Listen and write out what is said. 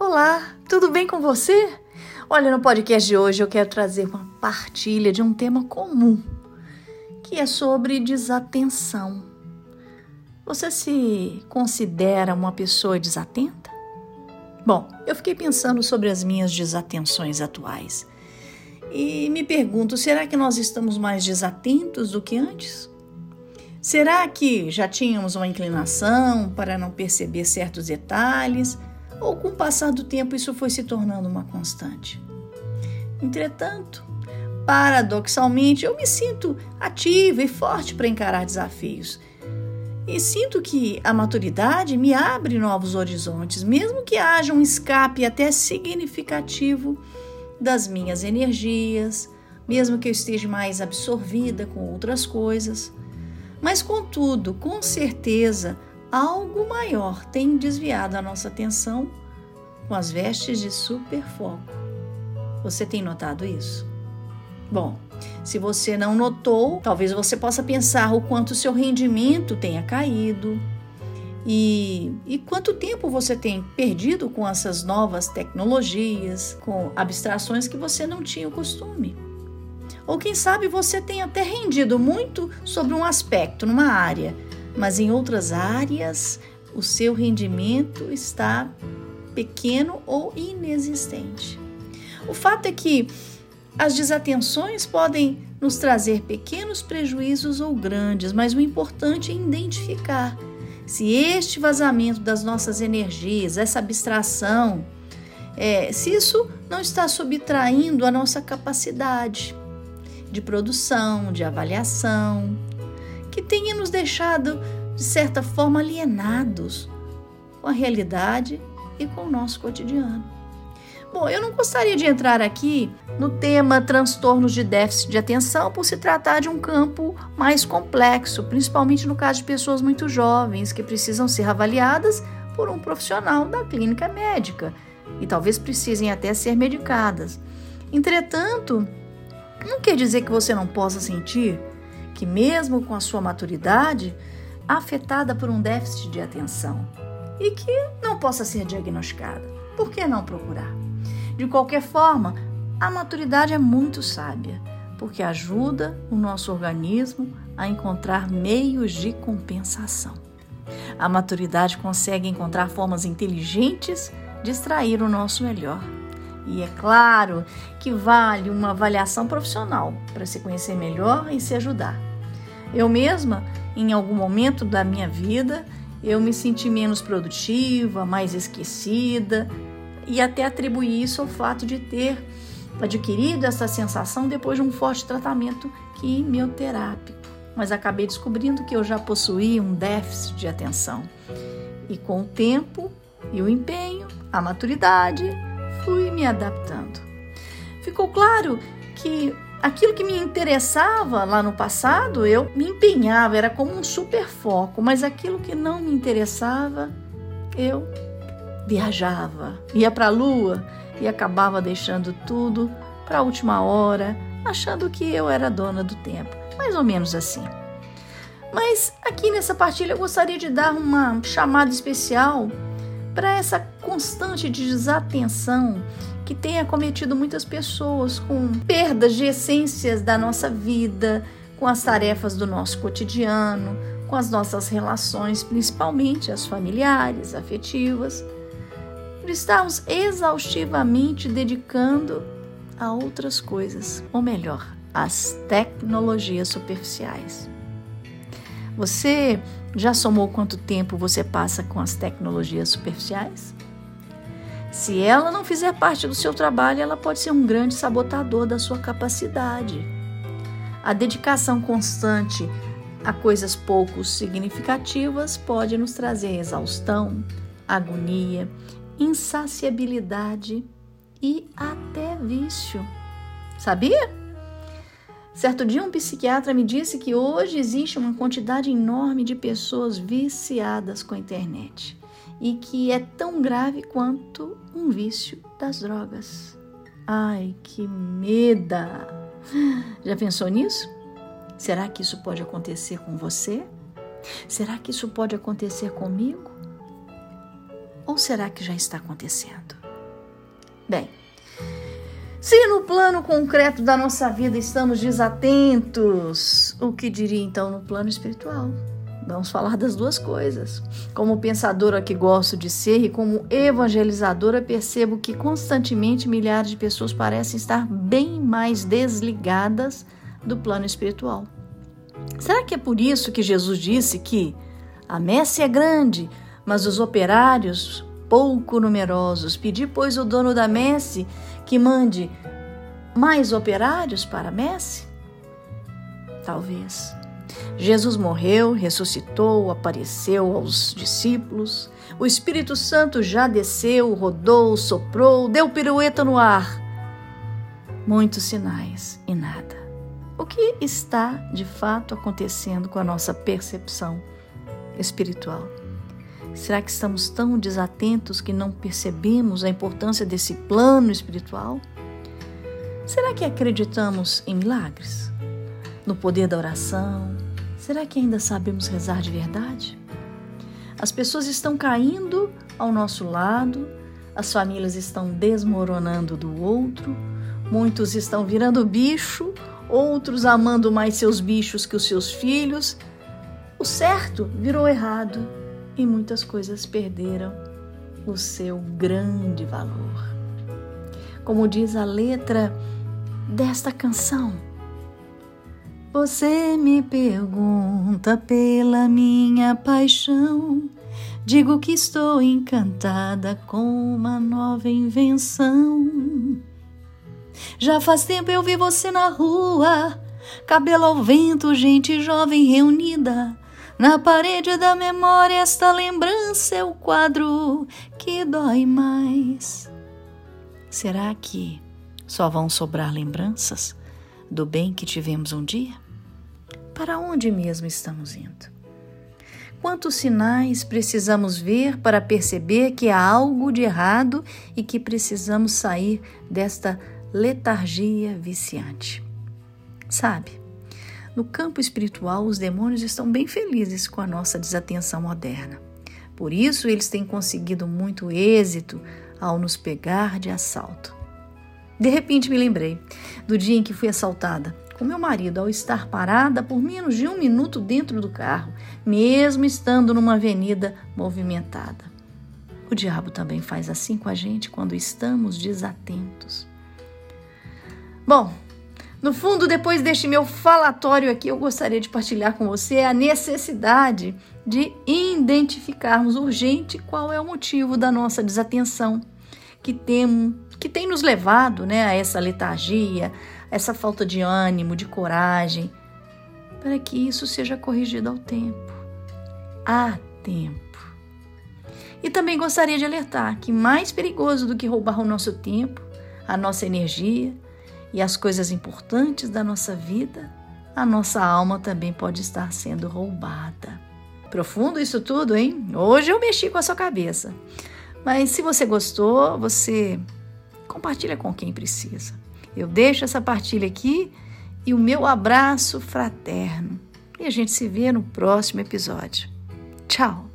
Olá, tudo bem com você? Olha, no podcast de hoje eu quero trazer uma partilha de um tema comum, que é sobre desatenção. Você se considera uma pessoa desatenta? Bom, eu fiquei pensando sobre as minhas desatenções atuais e me pergunto: será que nós estamos mais desatentos do que antes? Será que já tínhamos uma inclinação para não perceber certos detalhes? Ou com o passar do tempo isso foi se tornando uma constante. Entretanto, paradoxalmente, eu me sinto ativa e forte para encarar desafios. E sinto que a maturidade me abre novos horizontes, mesmo que haja um escape até significativo das minhas energias, mesmo que eu esteja mais absorvida com outras coisas. Mas, contudo, com certeza, algo maior tem desviado a nossa atenção com as vestes de superfoco. Você tem notado isso? Bom, se você não notou, talvez você possa pensar o quanto seu rendimento tenha caído e, e quanto tempo você tem perdido com essas novas tecnologias, com abstrações que você não tinha o costume. Ou quem sabe você tem até rendido muito sobre um aspecto, numa área, mas em outras áreas o seu rendimento está pequeno ou inexistente. O fato é que as desatenções podem nos trazer pequenos prejuízos ou grandes, mas o importante é identificar se este vazamento das nossas energias, essa abstração, é, se isso não está subtraindo a nossa capacidade de produção, de avaliação, tenha nos deixado, de certa forma, alienados com a realidade e com o nosso cotidiano. Bom, eu não gostaria de entrar aqui no tema transtornos de déficit de atenção por se tratar de um campo mais complexo, principalmente no caso de pessoas muito jovens que precisam ser avaliadas por um profissional da clínica médica e talvez precisem até ser medicadas. Entretanto, não quer dizer que você não possa sentir que, mesmo com a sua maturidade, afetada por um déficit de atenção e que não possa ser diagnosticada. Por que não procurar? De qualquer forma, a maturidade é muito sábia, porque ajuda o nosso organismo a encontrar meios de compensação. A maturidade consegue encontrar formas inteligentes de extrair o nosso melhor. E é claro que vale uma avaliação profissional para se conhecer melhor e se ajudar. Eu mesma, em algum momento da minha vida, eu me senti menos produtiva, mais esquecida e até atribuí isso ao fato de ter adquirido essa sensação depois de um forte tratamento quimioterápico. Mas acabei descobrindo que eu já possuía um déficit de atenção. E com o tempo e o empenho, a maturidade, fui me adaptando. Ficou claro que aquilo que me interessava lá no passado, eu me empenhava, era como um super foco, mas aquilo que não me interessava, eu viajava, ia para a lua e acabava deixando tudo para a última hora, achando que eu era dona do tempo, mais ou menos assim. Mas aqui nessa partilha eu gostaria de dar uma chamada especial para essa constante desatenção que tem acometido muitas pessoas com perdas de essências da nossa vida, com as tarefas do nosso cotidiano, com as nossas relações, principalmente as familiares, afetivas, por estarmos exaustivamente dedicando a outras coisas, ou melhor, às tecnologias superficiais. Você já somou quanto tempo você passa com as tecnologias superficiais? Se ela não fizer parte do seu trabalho, ela pode ser um grande sabotador da sua capacidade. A dedicação constante a coisas pouco significativas pode nos trazer exaustão, agonia, insaciabilidade e até vício. Sabia? Certo dia, um psiquiatra me disse que hoje existe uma quantidade enorme de pessoas viciadas com a internet e que é tão grave quanto um vício das drogas. Ai, que meda! Já pensou nisso? Será que isso pode acontecer com você? Será que isso pode acontecer comigo? Ou será que já está acontecendo? Bem, se no plano concreto da nossa vida estamos desatentos, o que diria então no plano espiritual? Vamos falar das duas coisas. Como pensadora que gosto de ser e como evangelizadora, percebo que constantemente milhares de pessoas parecem estar bem mais desligadas do plano espiritual. Será que é por isso que Jesus disse que a messe é grande, mas os operários pouco numerosos? Pedi, pois, o dono da messe que mande mais operários para a messe? Talvez. Jesus morreu, ressuscitou, apareceu aos discípulos. O Espírito Santo já desceu, rodou, soprou, deu pirueta no ar. Muitos sinais e nada. O que está de fato acontecendo com a nossa percepção espiritual? Será que estamos tão desatentos que não percebemos a importância desse plano espiritual? Será que acreditamos em milagres? No poder da oração, Será que ainda sabemos rezar de verdade? As pessoas estão caindo ao nosso lado, as famílias estão desmoronando do outro, muitos estão virando bicho, outros amando mais seus bichos que os seus filhos. O certo virou errado e muitas coisas perderam o seu grande valor. Como diz a letra desta canção, você me pergunta pela minha paixão. Digo que estou encantada com uma nova invenção. Já faz tempo eu vi você na rua, cabelo ao vento, gente jovem reunida. Na parede da memória, esta lembrança é o quadro que dói mais. Será que só vão sobrar lembranças do bem que tivemos um dia? Para onde mesmo estamos indo? Quantos sinais precisamos ver para perceber que há algo de errado e que precisamos sair desta letargia viciante? Sabe, no campo espiritual, os demônios estão bem felizes com a nossa desatenção moderna. Por isso, eles têm conseguido muito êxito ao nos pegar de assalto. De repente, me lembrei do dia em que fui assaltada com meu marido ao estar parada por menos de um minuto dentro do carro, mesmo estando numa avenida movimentada. O diabo também faz assim com a gente quando estamos desatentos. Bom, no fundo, depois deste meu falatório aqui, eu gostaria de partilhar com você a necessidade de identificarmos urgente qual é o motivo da nossa desatenção que tem, que tem nos levado né, a essa letargia, essa falta de ânimo, de coragem, para que isso seja corrigido ao tempo. Há tempo. E também gostaria de alertar que mais perigoso do que roubar o nosso tempo, a nossa energia e as coisas importantes da nossa vida, a nossa alma também pode estar sendo roubada. Profundo isso tudo, hein? Hoje eu mexi com a sua cabeça. Mas se você gostou, você compartilha com quem precisa. Eu deixo essa partilha aqui e o meu abraço fraterno. E a gente se vê no próximo episódio. Tchau!